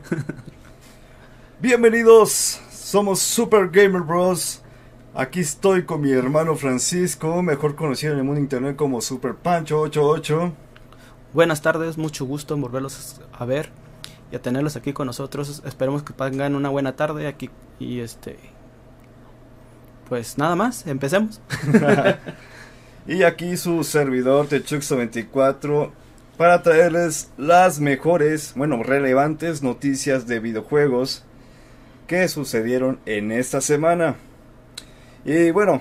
Bienvenidos, somos Super Gamer Bros. Aquí estoy con mi hermano Francisco, mejor conocido en el mundo internet como Super Pancho 88. Buenas tardes, mucho gusto en volverlos a ver y a tenerlos aquí con nosotros. Esperemos que tengan una buena tarde aquí y este pues nada más, empecemos. y aquí su servidor Techux24 para traerles las mejores, bueno, relevantes noticias de videojuegos que sucedieron en esta semana. Y bueno,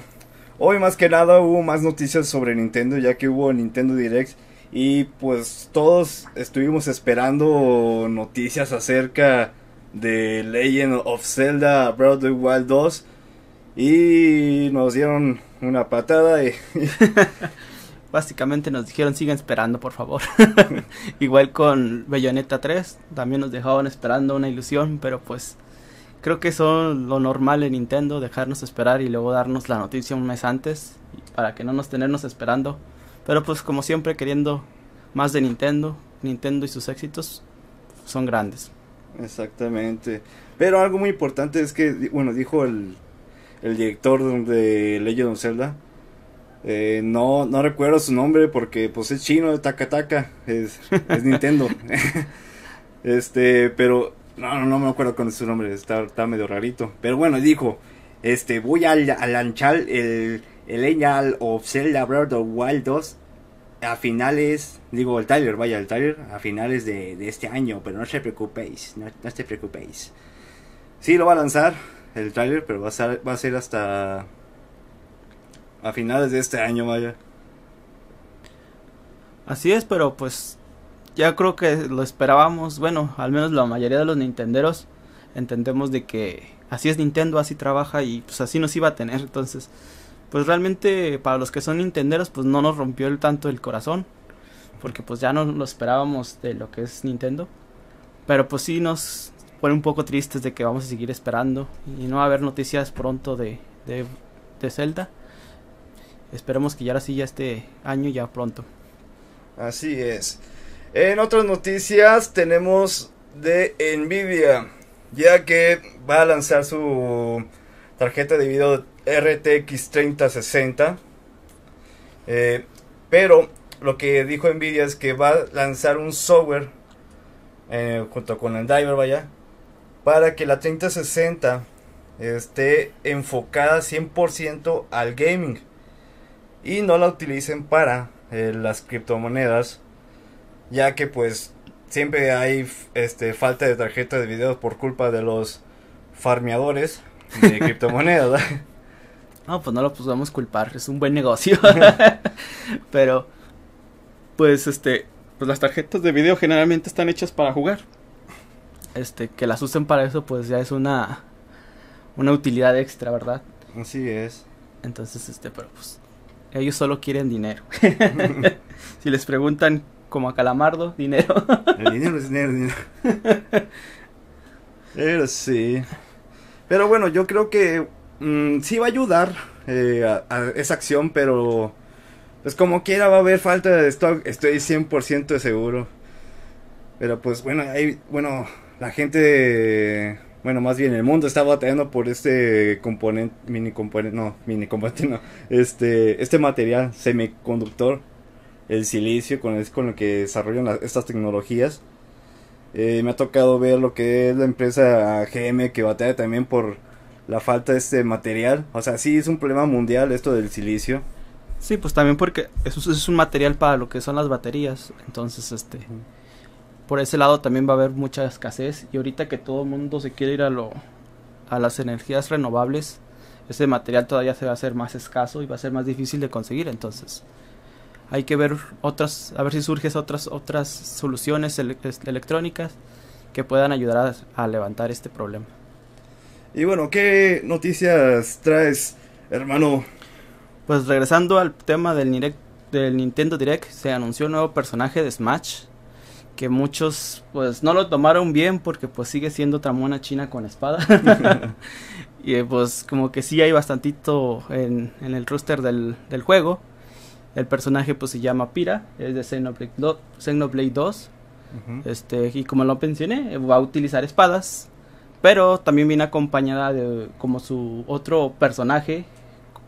hoy más que nada hubo más noticias sobre Nintendo ya que hubo Nintendo Direct y pues todos estuvimos esperando noticias acerca de Legend of Zelda Breath of the Wild 2 y nos dieron una patada y... Básicamente nos dijeron sigan esperando por favor. Igual con Bayonetta 3 también nos dejaban esperando una ilusión, pero pues creo que son lo normal en Nintendo, dejarnos esperar y luego darnos la noticia un mes antes para que no nos tenernos esperando. Pero pues como siempre queriendo más de Nintendo, Nintendo y sus éxitos son grandes. Exactamente. Pero algo muy importante es que, bueno, dijo el el director de Legend of Zelda. Eh, no, no recuerdo su nombre porque pues es chino, Taka Taka, es, es Nintendo. este, pero no, no, me acuerdo con su nombre, está, está medio rarito. Pero bueno, dijo, este, voy a, lanzar el, el Legend of Zelda Breath of Wild 2 a finales, digo el Tyler, vaya el Tyler, a finales de, de, este año, pero no se preocupéis, no, no se preocupéis. Sí, lo va a lanzar, el trailer, pero va a ser, va a ser hasta a finales de este año, vaya. Así es, pero pues ya creo que lo esperábamos, bueno, al menos la mayoría de los nintenderos entendemos de que así es Nintendo, así trabaja y pues así nos iba a tener, entonces pues realmente para los que son nintenderos pues no nos rompió el tanto el corazón, porque pues ya no lo esperábamos de lo que es Nintendo, pero pues sí nos pone un poco tristes de que vamos a seguir esperando y no va a haber noticias pronto de, de, de Zelda. Esperemos que ya ahora sí ya este año ya pronto. Así es. En otras noticias tenemos de Nvidia, ya que va a lanzar su tarjeta de video RTX 3060. Eh, pero lo que dijo Nvidia es que va a lanzar un software eh, junto con el driver, vaya, para que la 3060 esté enfocada 100% al gaming y no la utilicen para eh, las criptomonedas ya que pues siempre hay este falta de tarjeta de video por culpa de los farmeadores de criptomonedas no pues no lo podemos culpar es un buen negocio pero pues este pues las tarjetas de video generalmente están hechas para jugar este, que las usen para eso, pues ya es una, una utilidad extra, ¿verdad? Así es. Entonces, este, pero pues, ellos solo quieren dinero. si les preguntan como a Calamardo, dinero. El dinero es dinero, dinero. Pero sí. Pero bueno, yo creo que mm, sí va a ayudar eh, a, esa acción, pero pues como quiera va a haber falta de stock, estoy 100% seguro. Pero pues bueno, hay, bueno, la gente, bueno, más bien el mundo está batallando por este componente, mini componente, no, mini componente, no, este, este material semiconductor, el silicio, con, es con el que desarrollan estas tecnologías. Eh, me ha tocado ver lo que es la empresa GM que batalla también por la falta de este material. O sea, sí es un problema mundial esto del silicio. Sí, pues también porque eso es un material para lo que son las baterías. Entonces, este por ese lado también va a haber mucha escasez y ahorita que todo el mundo se quiere ir a lo a las energías renovables ese material todavía se va a hacer más escaso y va a ser más difícil de conseguir. Entonces hay que ver otras a ver si surgen otras otras soluciones electrónicas que puedan ayudar a, levantar este problema. Y bueno qué noticias traes hermano pues regresando al tema del, del Nintendo Direct se anunció un nuevo personaje de Smash que muchos pues no lo tomaron bien porque pues sigue siendo otra mona china con espada. y pues como que sí hay bastantito en, en el roster del, del, juego. El personaje pues se llama Pira, es de Xenoblade, 2. Ujú. Este, y como lo mencioné, va a utilizar espadas. Pero también viene acompañada de como su otro personaje,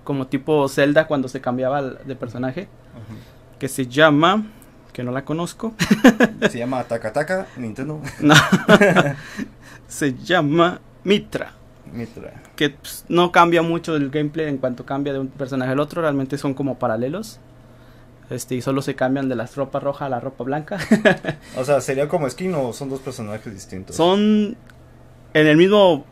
como tipo Zelda cuando se cambiaba de personaje, que se llama, que no la conozco, Se llama Taka Taka, Nintendo. no, se llama Mitra. Mitra. Que pues, no cambia mucho el gameplay en cuanto cambia de un personaje al otro, realmente son como paralelos. Este, y solo se cambian de la ropa roja a la ropa blanca. O sea, ¿sería como skin o son dos personajes distintos? Son en el mismo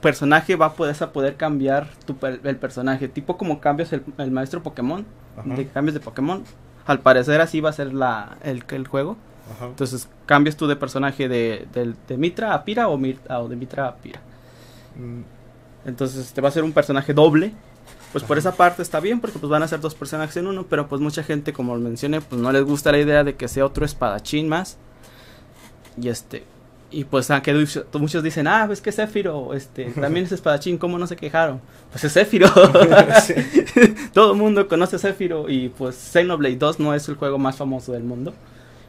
personaje va a poder, vas a poder cambiar tu, per- el personaje, tipo como cambias el, el maestro Pokémon, Ajá. de cambios de Pokémon. Al parecer así va a ser la, el, el juego. Ajá. Entonces cambias tú de personaje de, de Mitra a Pira o, Mir- o de Mitra a Pira. Mm, Entonces te va a ser un personaje doble. Pues por esa parte está bien porque pues van a ser dos personajes en uno, pero pues mucha gente como lo mencioné, pues no les gusta la idea de que sea otro espadachín más. Y este y pues aunque du- muchos dicen, "Ah, pues que Sephiroth, este, también es espadachín, ¿cómo no se quejaron?" Pues es. Sí. Todo el mundo conoce Sephiroth y pues Xenoblade 2 no es el juego más famoso del mundo.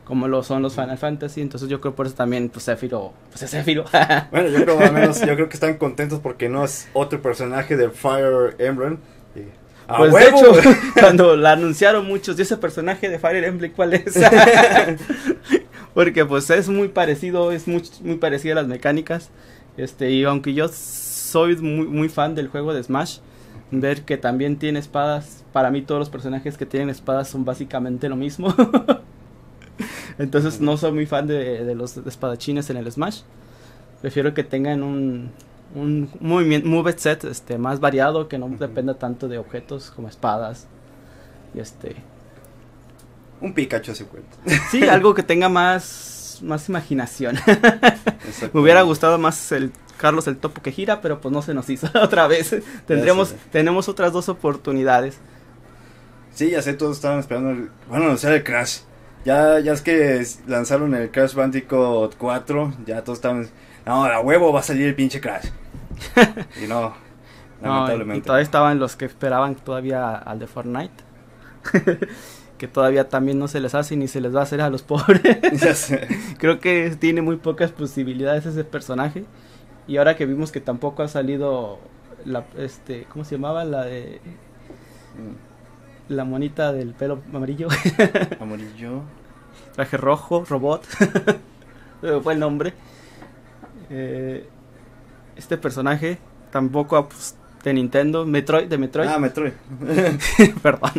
Como lo son los Final Fantasy, entonces yo creo por eso también pues Sephiroth, pues es Sephiroth. Bueno, yo creo al menos, yo creo que están contentos porque no es otro personaje de Fire Emblem. Y- ¡A Pues de huevo! hecho, cuando la anunciaron muchos, ¿y ese personaje de Fire Emblem cuál es? Porque pues es muy parecido, es muy, muy parecido a las mecánicas. Este, y aunque yo soy muy, muy fan del juego de Smash, ver que también tiene espadas, para mí todos los personajes que tienen espadas son básicamente lo mismo. Entonces no soy muy fan de, de los espadachines en el Smash. Prefiero que tengan un, un movimiento, move set este, más variado, que no dependa tanto de objetos como espadas. Y este, Un Pikachu se cuenta. sí, algo que tenga más, más imaginación. Me hubiera gustado más el Carlos el Topo que gira, pero pues no se nos hizo otra vez. Tendremos, tenemos otras dos oportunidades. Sí, ya sé, todos estaban esperando. El, bueno, anunciar el Crash. Ya, ya es que lanzaron el Crash Bandicoot 4. Ya todos estaban. No, a huevo va a salir el pinche Crash. y no, No, y lamentablemente. todavía estaban los que esperaban todavía al de Fortnite. que todavía también no se les hace ni se les va a hacer a los pobres. ya sé. Creo que tiene muy pocas posibilidades ese personaje. Y ahora que vimos que tampoco ha salido la este, ¿cómo se llamaba? La de la monita del pelo amarillo, Amarillo. traje rojo, robot. Fue el nombre. Eh, este personaje tampoco pues, de Nintendo, Metroid, de Metroid, Ah, Metroid. perdón.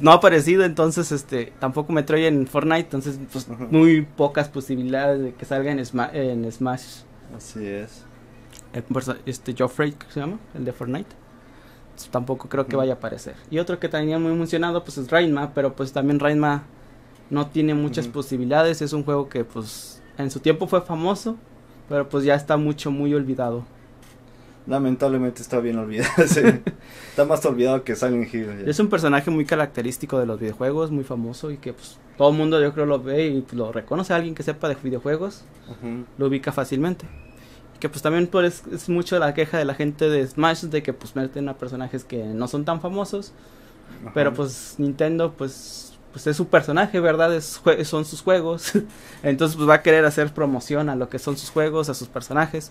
no ha aparecido, entonces este tampoco Metroid en Fortnite, entonces pues muy pocas posibilidades de que salga en, Sma- en Smash. Así es. Perso- este Joffrey ¿qué se llama el de Fortnite. Entonces, tampoco creo que vaya a aparecer. Y otro que tenía muy mencionado pues es Rainma pero pues también Rainma no tiene muchas posibilidades. Es un juego que pues en su tiempo fue famoso pero pues ya está mucho muy olvidado Lamentablemente está bien olvidado. sí. está más olvidado que Silent Hill. ya. es un personaje muy característico de los videojuegos muy famoso y que pues todo el mundo yo creo lo ve y pues, lo reconoce alguien que sepa de videojuegos lo ubica fácilmente. Que pues también pues, es mucho la queja de la gente de Smash de que pues meten a personajes que no son tan famosos, pero pues Nintendo pues pues es su personaje, ¿verdad? Es, son sus juegos. Entonces pues va a querer hacer promoción a lo que son sus juegos, a sus personajes.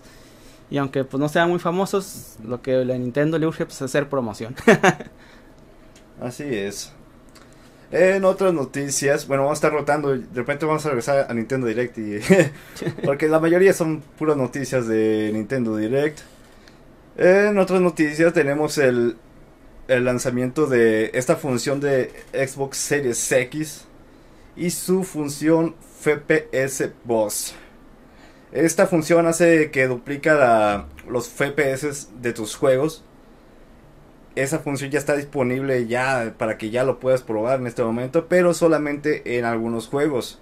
Y aunque pues no sean muy famosos, lo que a Nintendo le urge pues es hacer promoción. Así es. En otras noticias, bueno, vamos a estar rotando. De repente vamos a regresar a Nintendo Direct. Y porque la mayoría son puras noticias de Nintendo Direct. En otras noticias tenemos el, el lanzamiento de esta función de Xbox Series X y su función FPS Boss. Esta función hace que duplica los FPS de tus juegos esa función ya está disponible ya para que ya lo puedas probar en este momento, pero solamente en algunos juegos.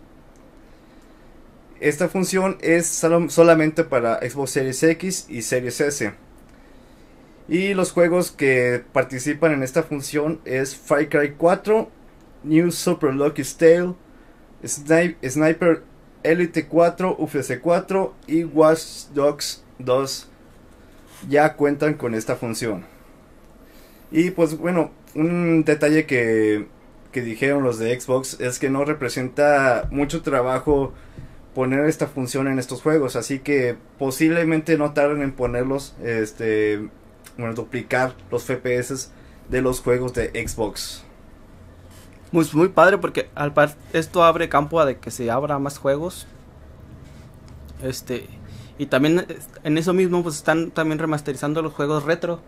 Esta función es solo- solamente para Xbox Series X y Series S. Y los juegos que participan en esta función es Far Cry 4, New Super Lucky Tale, Sni- Sniper Elite 4, UFC 4 y Watch Dogs 2 ya cuentan con esta función. Y pues bueno, un detalle que que dijeron los de Xbox es que no representa mucho trabajo poner esta función en estos juegos, así que posiblemente no tarden en ponerlos, este, bueno, duplicar los FPS de los juegos de Xbox. Muy, muy padre porque al par esto abre campo a de que se abra más juegos. Este, y también en eso mismo pues están también remasterizando los juegos retro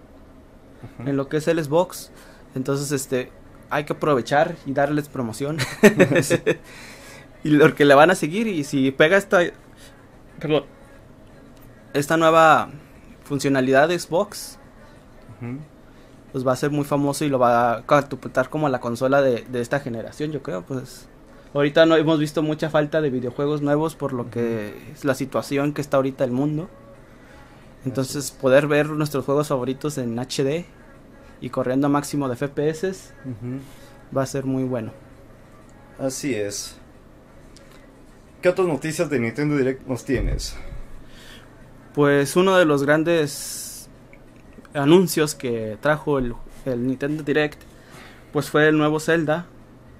en lo que es el Xbox. Entonces, este, hay que aprovechar y darles promoción. y lo que le van a seguir y si pega esta perdón, esta nueva funcionalidad de Xbox. Pues va a ser muy famoso y lo va a catapultar como la consola de, de esta generación, yo creo, pues ahorita no hemos visto mucha falta de videojuegos nuevos por lo que es la situación que está ahorita el mundo. Entonces, poder ver nuestros juegos favoritos en HD y corriendo a máximo de FPS va a ser muy bueno. Así es. ¿Qué otras noticias de Nintendo Direct nos tienes? Pues uno de los grandes anuncios que trajo el, el Nintendo Direct pues fue el nuevo Zelda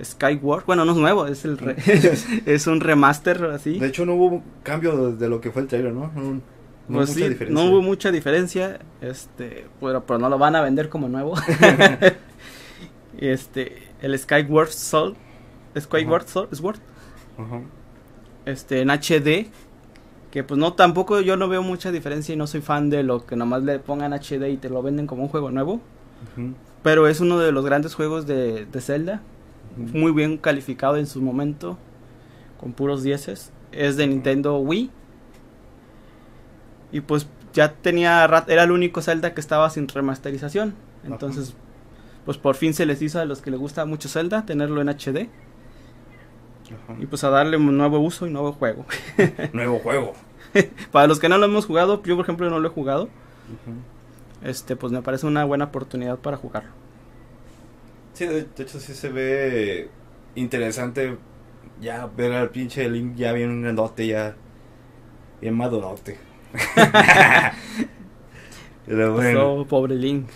Skyward. Bueno, no es nuevo, es el re- es un remaster así. De hecho, no hubo cambio de, lo que fue el trailer, ¿no? No, no Pues mucha sí, diferencia. no hubo mucha diferencia, este, pero, pero no lo van a vender como nuevo. este, el Skyward Sword, Skyward Sword, Sword, este, en HD, que pues no, tampoco yo no veo mucha diferencia y no soy fan de lo que nomás le pongan HD y te lo venden como un juego nuevo, pero es uno de los grandes juegos de, de Zelda, muy bien calificado en su momento, con puros dieces, es de Nintendo Wii, y pues ya tenía, era el único Zelda que estaba sin remasterización, entonces pues por fin se les hizo a los que les gusta mucho Zelda tenerlo en HD Ajá. y pues a darle un nuevo uso y nuevo juego. Nuevo juego. Para los que no lo hemos jugado, yo por ejemplo no lo he jugado, este pues me parece una buena oportunidad para jugar. Sí, de, de hecho sí se ve interesante ya ver al pinche Link ya bien grandote, ya bien madurote. Pero bueno. Oh, pobre Link.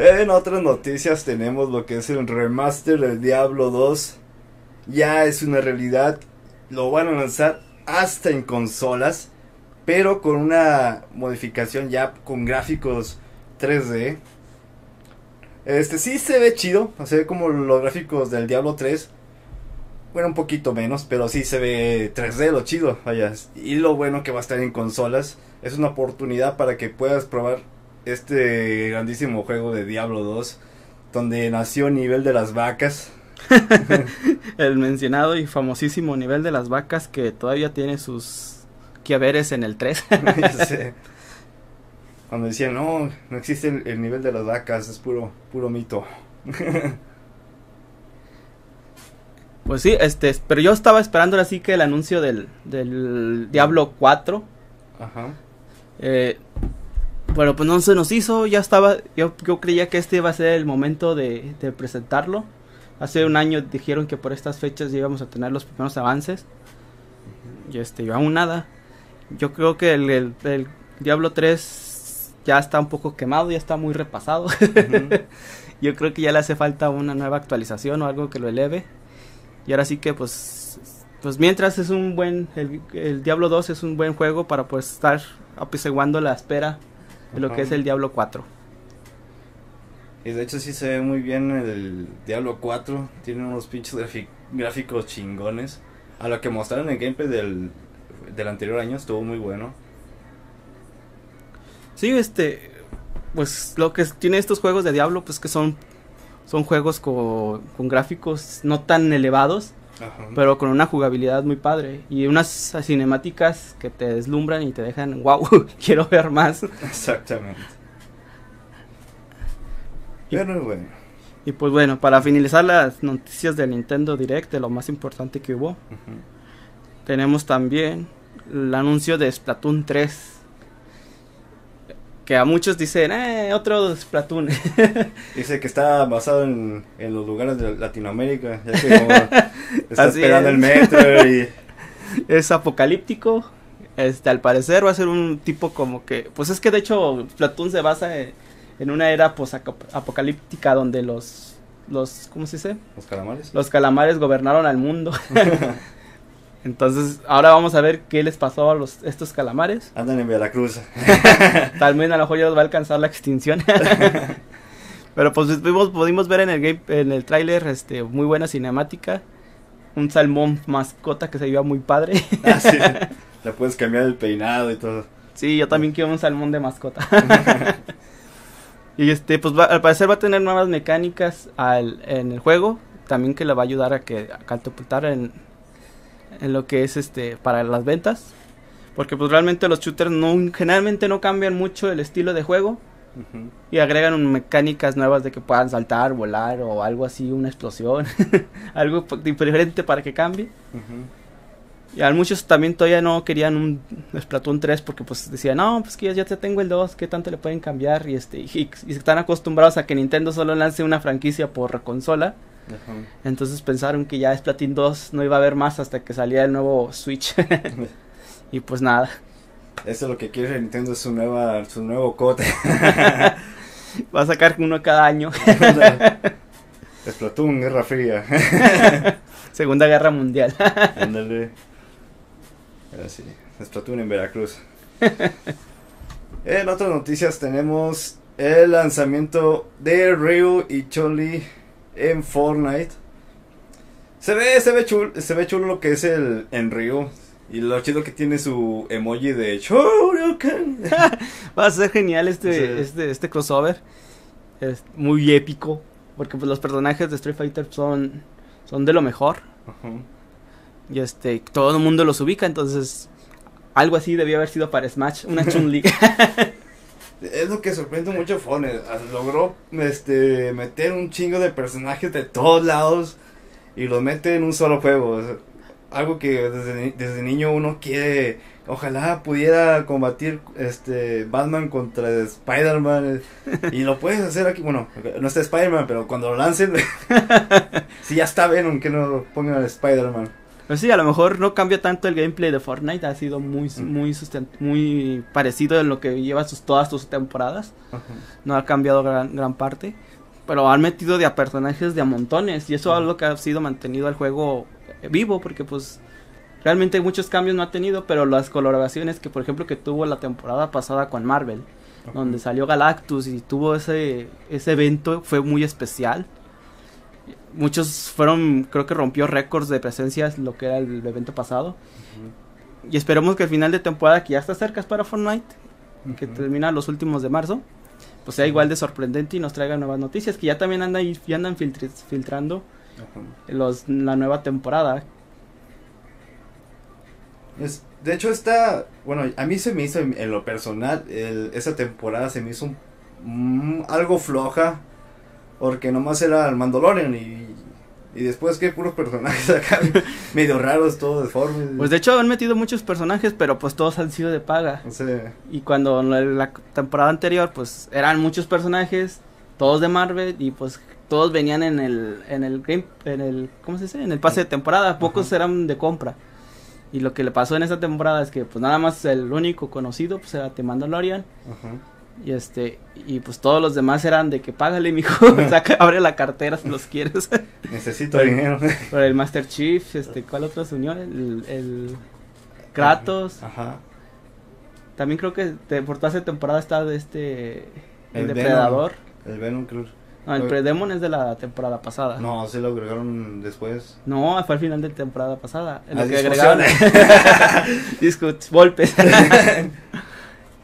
En otras noticias tenemos lo que es el remaster del Diablo 2. Ya es una realidad. Lo van a lanzar hasta en consolas. Pero con una modificación ya con gráficos 3D. Este sí se ve chido. Se ve como los gráficos del Diablo 3. Bueno, un poquito menos, pero sí se ve 3D lo chido. Vaya. Y lo bueno que va a estar en consolas. Es una oportunidad para que puedas probar este grandísimo juego de Diablo 2, donde nació Nivel de las Vacas. El mencionado y famosísimo nivel de las vacas que todavía tiene sus quiaveres en el 3. Ya sé. Cuando decían, no, no existe el, el nivel de las vacas, es puro, puro mito. Pues sí, este, pero yo estaba esperando así que el anuncio del, del Diablo 4. Ajá. Eh, bueno, pues no se nos hizo, ya estaba, yo, yo creía que este iba a ser el momento de, de presentarlo. Hace un año dijeron que por estas fechas ya íbamos a tener los primeros avances. Y este, yo aún nada. Yo creo que el, el- el Diablo 3 ya está un poco quemado, ya está muy repasado. Ujú. Yo creo que ya le hace falta una nueva actualización o algo que lo eleve. Y ahora sí que pues pues mientras es un buen el, el Diablo 2 es un buen juego para pues estar apesiguando la espera de lo que es el Diablo 4. Y de hecho sí se ve muy bien el Diablo 4. Tiene unos pinches gráficos chingones. A lo que mostraron en el gameplay del, del anterior año estuvo muy bueno. Sí, este pues lo que tiene estos juegos de Diablo pues que son son juegos co- con gráficos no tan elevados, Ajá. pero con una jugabilidad muy padre y unas cinemáticas que te deslumbran y te dejan wow, quiero ver más. Exactamente. Y- Pero bueno. Y pues bueno, para finalizar las noticias de Nintendo Direct, de lo más importante que hubo, tenemos también el anuncio de Splatoon 3. Que a muchos dicen, eh, otro Splatoon. Dice que está basado en, en los lugares de Latinoamérica, ya que como está Así esperando es. el metro y es apocalíptico. Este, al parecer va a ser un tipo como que, pues es que de hecho Splatoon se basa en, en una era apocalíptica donde los los ¿cómo se dice? Los calamares. Los calamares gobernaron al mundo. Entonces, ahora vamos a ver qué les pasó a los estos calamares. Andan en Veracruz. También a lo mejor ya los va a alcanzar la extinción. Pero pues pudimos, pudimos ver en el game, en el tráiler este muy buena cinemática, un salmón mascota que se veía muy padre. Ah, sí. Le puedes cambiar el peinado y todo. Sí, yo también quiero un salmón de mascota. y este, pues al parecer va a tener nuevas mecánicas al, en el juego. También que le va a ayudar a que a catapultar en, en lo que es este para las ventas. Porque pues realmente los shooters no, generalmente no cambian mucho el estilo de juego. Y agregan mecánicas nuevas de que puedan saltar, volar o algo así, una explosión. algo diferente para que cambie. Y a muchos también todavía no querían un Splatoon 3 porque pues decían, no, pues que ya, te tengo el 2, ¿qué tanto le pueden cambiar? Y, este, y, están acostumbrados a que Nintendo solo lance una franquicia por consola. Entonces pensaron que ya Splatoon 2 no iba a haber más hasta que salía el nuevo Switch. y pues nada. Eso es lo que quiere Nintendo, su, nueva, su nuevo cote. Va a sacar uno cada año. Splatoon, Guerra Fría. Segunda Guerra Mundial. Ándale. Ahora sí, Splatoon en Veracruz. en otras noticias tenemos el lanzamiento de Ryu y Choli en Fortnite. Se ve, se ve chulo, se ve chulo lo que es el en Ryu. Y lo chido que tiene su emoji de Shoryuken. Va a ser genial este, este, este crossover. Es muy épico. Porque pues los personajes de Street Fighter son, son de lo mejor. Y este, todo el mundo los ubica, entonces algo así debió haber sido para Smash, una Chun-Li. es lo que sorprende mucho Fone. Logró este, meter un chingo de personajes de todos lados y los mete en un solo juego algo que desde, desde niño uno quiere, ojalá pudiera combatir este Batman contra Spider-Man y lo puedes hacer aquí, bueno, no está Spider-Man, pero cuando lo lancen, si ya está Venom, que no pongan a Spider-Man. Pues sí, a lo mejor no cambia tanto el gameplay de Fortnite, ha sido muy muy muy parecido en lo que lleva sus, todas sus temporadas. No ha cambiado gran, gran parte, pero han metido de a personajes de a montones y eso es lo que ha sido mantenido el juego vivo porque pues realmente muchos cambios no ha tenido, pero las colaboraciones que por ejemplo que tuvo la temporada pasada con Marvel, donde salió Galactus y tuvo ese ese evento fue muy especial. Muchos fueron, creo que rompió récords de presencias lo que era el evento pasado. Y esperemos que el final de temporada que ya está cerca es para Fortnite, que termina los últimos de marzo, pues sea igual de sorprendente y nos traiga nuevas noticias que ya también andan ya andan filtrando los, la nueva temporada. Es, de hecho, está. Bueno, a mí se me hizo en, lo personal. esa temporada se me hizo algo floja. Porque nomás era el Mandalorian y. Y después que puros personajes acá medio raros, todos deformes. Pues de hecho han metido muchos personajes, pero pues todos han sido de paga. Y cuando la temporada anterior, pues eran muchos personajes, todos de Marvel, y pues todos venían en el en el game en el ¿cómo se dice? En el pase de temporada, pocos eran de compra. Y lo que le pasó en esa temporada es que pues nada más el único conocido pues era The Mandalorian. Y este y pues todos los demás eran de que págale mijo, saca, abre la cartera si los quieres. Necesito dinero. Por el Master Chief, este ¿cuál otro se unió? El, el Kratos. Ajá. También creo que de, por toda esa temporada está de este el, Depredador. El Venom Cruz. No, el Predemon es de la temporada pasada. No, se lo agregaron después. No, fue al final de temporada pasada. En lo que agregaron. Discutes, golpes.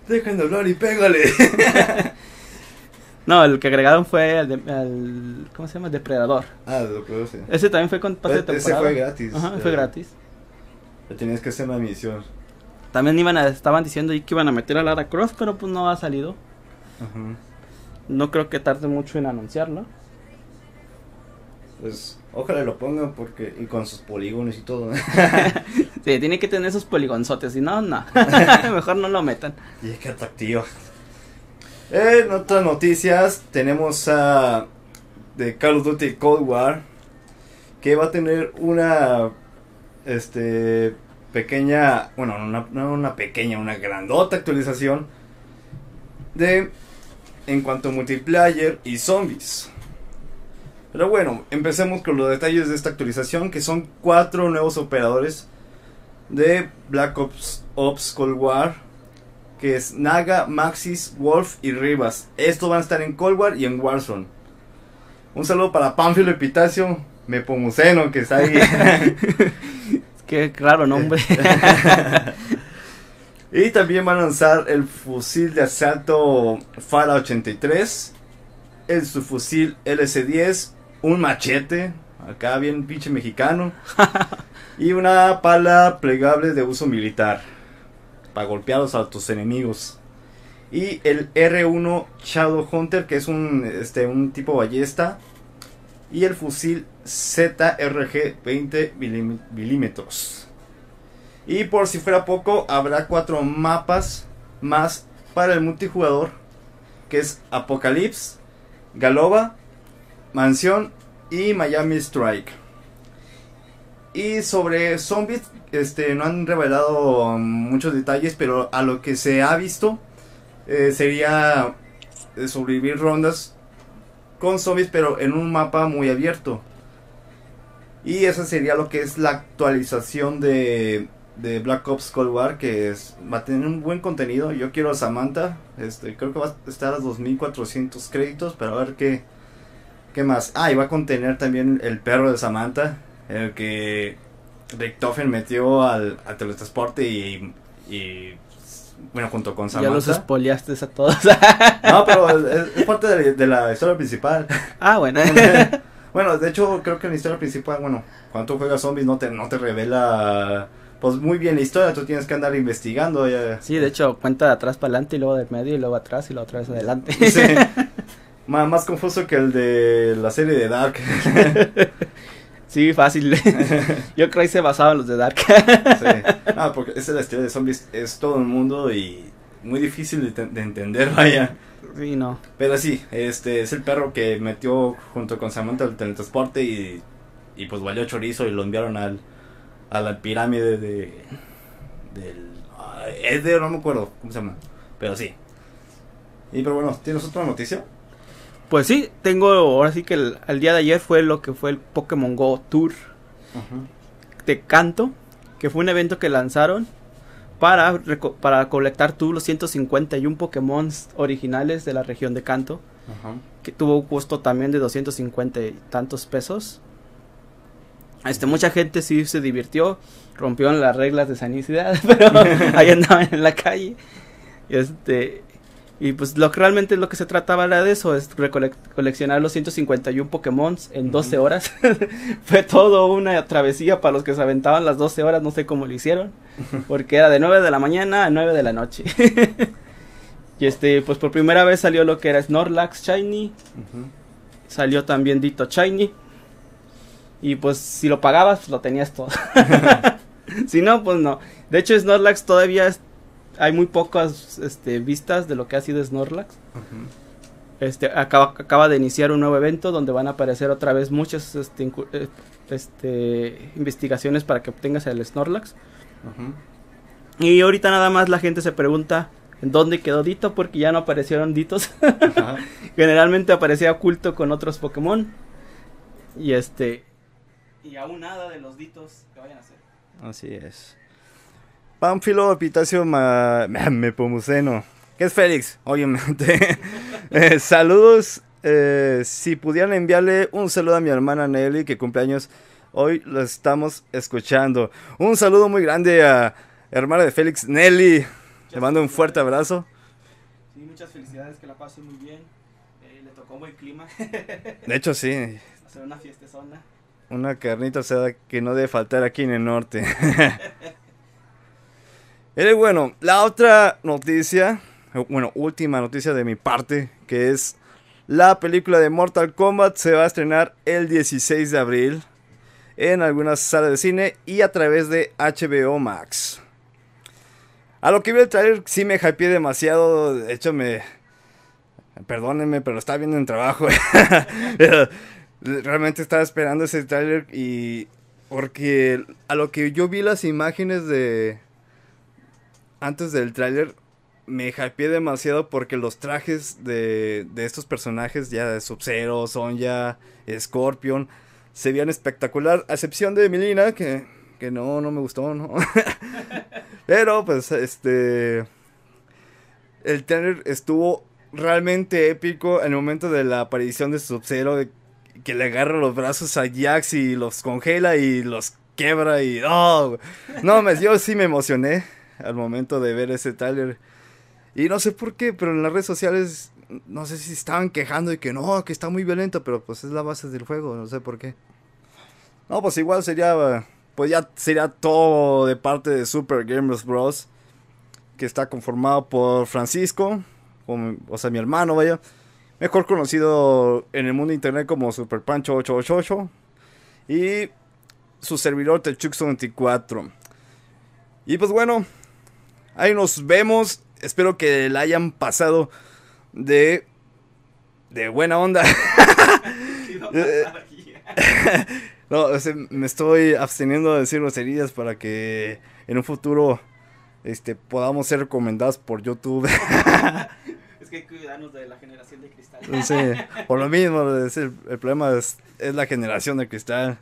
Dejen de hablar y pégale. no, el que agregaron fue el, ¿cómo se llama? El Depredador. Ah, el Depredador, sí. Ese también fue con pase de temporada. Ese fue gratis. Ajá, fue gratis. tenías que hacer una misión. También iban a, estaban diciendo que iban a meter a Lara Cross, pero pues no ha salido. Ajá. No creo que tarde mucho en anunciarlo. Pues ojalá lo pongan porque y con sus polígonos y todo. sí, tiene que tener esos poligonzotes, si no, no. Mejor no lo metan. Y qué atractivo. En otras noticias tenemos a de Call of Duty Cold War que va a tener una este pequeña, bueno, una, no una pequeña, una grandota actualización de en cuanto a multiplayer y zombies. Pero bueno, empecemos con los detalles de esta actualización, que son cuatro nuevos operadores de Black Ops, Ops Cold War, que es Naga, Maxis, Wolf y Rivas. Estos van a estar en Cold War y en Warzone. Un saludo para Pánfilo Epitacio, Mepomuceno, que está ahí. Qué claro nombre. y también van a lanzar el fusil de asalto Fala 83, el subfusil LC10, un machete, acá bien pinche mexicano, y una pala plegable de uso militar para golpear a tus enemigos. Y el R1 Shadow Hunter, que es un, este, un tipo ballesta. Y el fusil ZRG 20 milímetros. Y por si fuera poco, habrá cuatro mapas más para el multijugador. Que es Apocalypse, Galoba, Mansión y Miami Strike. Y sobre zombies, este, no han revelado muchos detalles, pero a lo que se ha visto eh, sería eh, sobrevivir rondas con zombies, pero en un mapa muy abierto. Y eso sería lo que es la actualización de, de Black Ops Cold War, que es, va a tener un buen contenido. Yo quiero a Samantha, este, creo que va a estar a 2400 créditos, pero a ver qué, qué más. Ah, y va a contener también el perro de Samantha, el que Richtofen metió al, al teletransporte y, y, bueno, junto con Samantha. Ya los espoliaste a todos. no, pero es, parte de, la historia principal. Ah, bueno. bueno, de hecho, creo que la historia principal, bueno, cuando tú juegas zombies no te, no te revela pues muy bien la historia, tú tienes que andar investigando. Ya. Sí, de hecho, cuenta de atrás para adelante y luego de medio y luego atrás y luego otra vez adelante. Sí. más confuso que el de la serie de Dark. Sí, fácil. Yo creo que se basaba en los de Dark. sí. Ah, porque esa es la historia de zombies, es todo el mundo y muy difícil de, entender, vaya. Sí, no. Pero sí, este es el perro que metió junto con Samantha el teletransporte y, y pues valió chorizo y lo enviaron al, a la pirámide de del es de no me acuerdo cómo se llama, pero sí. Y pero bueno, ¿tienes otra noticia? Pues sí, tengo, ahora sí que el, día de ayer fue lo que fue el Pokémon Go Tour de Canto, que fue un evento que lanzaron para, para colectar todos los 151 Pokémon originales de la región de Canto, que tuvo un costo también de 250 y tantos pesos. Este, mucha gente sí se divirtió, rompieron las reglas de sanicidad, pero ahí andaban en la calle. Este, y pues lo que realmente lo que se trataba era de eso, es coleccionar los 151 Pokémon en 12 horas. Fue todo una travesía para los que se aventaban las 12 horas, no sé cómo lo hicieron, porque era de 9 de la mañana a 9 de la noche. y este, pues por primera vez salió lo que era Snorlax Shiny, salió también Dito Shiny, y pues si lo pagabas, pues lo tenías todo. si no, pues no. De hecho, Snorlax todavía hay muy pocas este, vistas de lo que ha sido Snorlax. Este, acaba, acaba de iniciar un nuevo evento donde van a aparecer otra vez muchas este, eh, este investigaciones para que obtengas el Snorlax. Y ahorita nada más la gente se pregunta en dónde quedó Dito porque ya no aparecieron Ditos. Generalmente aparecía oculto con otros Pokémon. Y este... Y aún nada de los Ditos que vayan a hacer. Así es. Pánfilo Epitacio Mepomuceno. ¿Qué es Félix? Obviamente. Eh, saludos. Eh, si pudieran enviarle un saludo a mi hermana Nelly, que cumpleaños hoy lo estamos escuchando. Un saludo muy grande a hermana de Félix, Nelly. Le mando un fuerte abrazo. Sí, muchas felicidades, que la pase muy bien. Eh, le tocó buen clima. de hecho, sí. Hacer una fiesta zona. Una carnita asada que no debe faltar aquí en el norte. Bueno, la otra noticia, bueno, última noticia de mi parte, que es la película de Mortal Kombat se va a estrenar el 16 de abril en algunas salas de cine y a través de HBO Max. A lo que vi el trailer sí me hypeé demasiado, de hecho me... Perdónenme, pero estaba viendo en trabajo. Realmente estaba esperando ese trailer y... Porque a lo que yo vi las imágenes de, antes del tráiler me hypeé demasiado porque los trajes de, de estos personajes, ya de Sub-Zero, Sonja, Scorpion, se veían espectacular, a excepción de Milina, que, que no, no me gustó, ¿no? Pero pues este... El trailer estuvo realmente épico en el momento de la aparición de Sub-Zero, que le agarra los brazos a Jax y los congela y los quebra y... Oh, no, me, yo sí me emocioné al momento de ver ese trailer. Y no sé por qué, pero en las redes sociales no sé si estaban quejando y que no, que está muy violento, pero pues es la base del juego, no sé por qué. No, pues igual sería, pues ya sería todo de parte de Super Gamers Bros. Que está conformado por Francisco, o sea, mi hermano, vaya. Mejor conocido en el mundo internet como Super Pancho 888. Y su servidor Techux24. Y pues bueno, ahí nos vemos. Espero que la hayan pasado de de buena onda. no, me estoy absteniendo de decir groserías para que en un futuro este podamos ser recomendados por YouTube. es que cuidarnos de la generación de cristal. sí, por lo mismo, el, el problema es, es, la generación de cristal.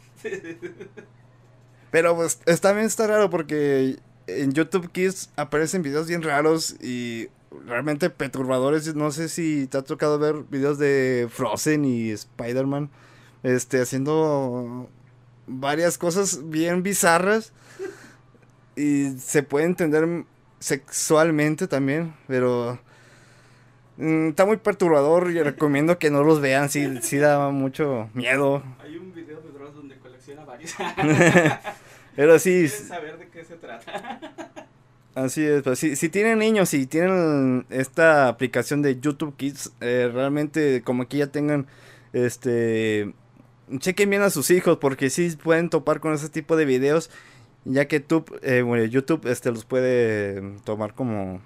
Pero pues también está raro porque en YouTube Kids aparecen videos bien raros y realmente perturbadores. No sé si te ha tocado ver videos de Frozen y Spider-Man este, haciendo varias cosas bien bizarras. Y se puede entender sexualmente también, pero mm, está muy perturbador y recomiendo que no los vean, sí, sí da mucho miedo. Hay un video de Dross donde colecciona varios. pero sí. saber de qué se trata. Así es, pues si, si tienen niños y tienen esta aplicación de YouTube Kids, eh, realmente como que ya tengan, este, chequen bien a sus hijos porque sí pueden topar con ese tipo de videos, ya que eh, bueno, YouTube este, los puede tomar como,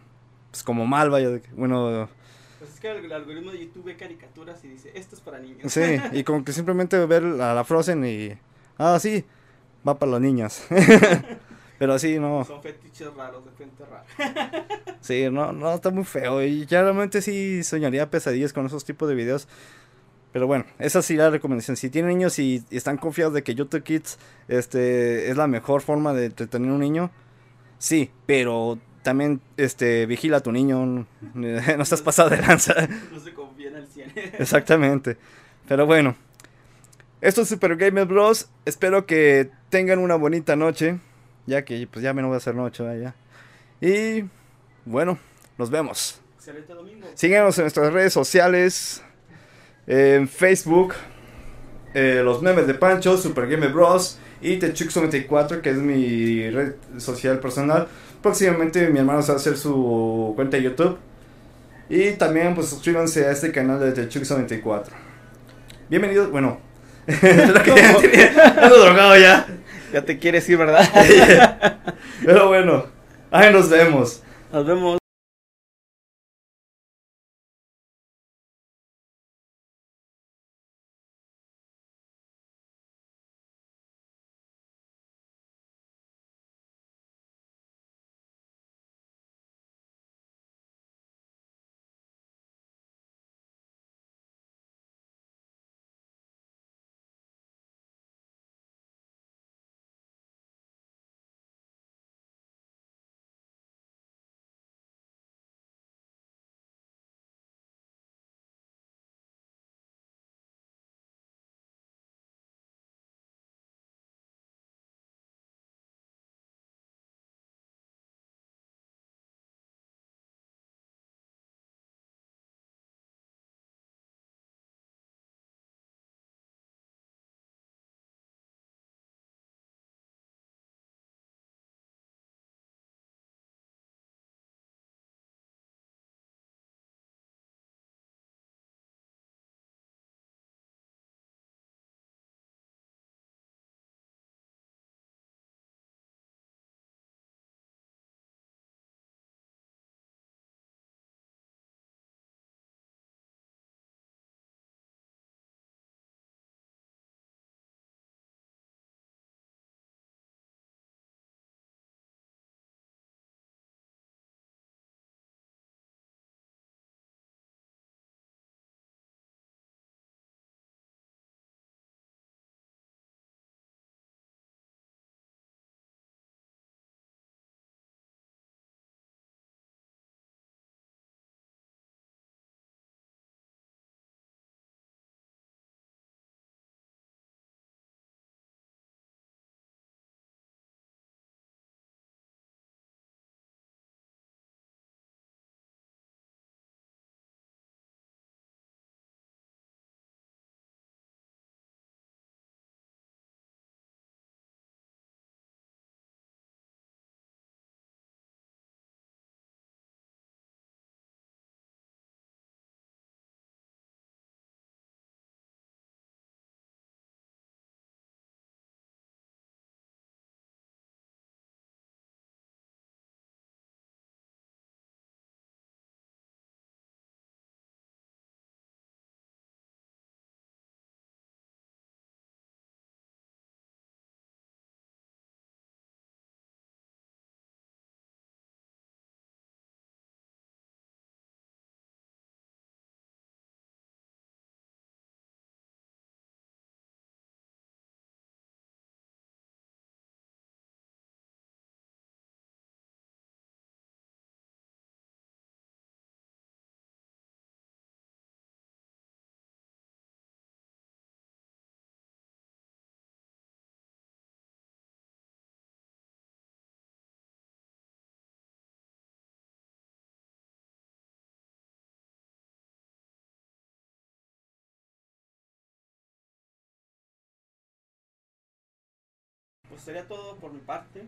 pues como mal, vaya, bueno... Pues es que el, algoritmo de YouTube ve caricaturas y dice, esto es para niños. Sí, y como que simplemente ver a la Frozen y, ah, sí, va para los niños. Pero así no. Son fetiches raros de gente rara. sí, no, no, está muy feo. Y ya realmente sí soñaría pesadillas con esos tipos de videos. Pero bueno, esa sí la recomendación. Si tienen niños y, están confiados de que YouTube Kids este, es la mejor forma de entretener a un niño, sí, pero también este, vigila a tu niño. No, estás pasado de lanza. No se confía en el 100. Exactamente. Pero bueno, esto es Super Gamer Bros. Espero que tengan una bonita noche. Ya que pues ya me no voy a hacer noche ya. Y bueno, nos vemos. Excelente domingo. Síguenos en nuestras redes sociales. En Facebook. Eh, los memes de Pancho, Super Game Bros. Y Techux94, que es mi red social personal. Próximamente mi hermano se va a hacer su cuenta de YouTube. Y también pues suscríbanse a este canal de Techux94. Bienvenidos, bueno. Espero que ya drogado ya. Ya te quieres ir, ¿verdad? Pero bueno, ahí nos vemos. Nos vemos. Pues sería todo por mi parte.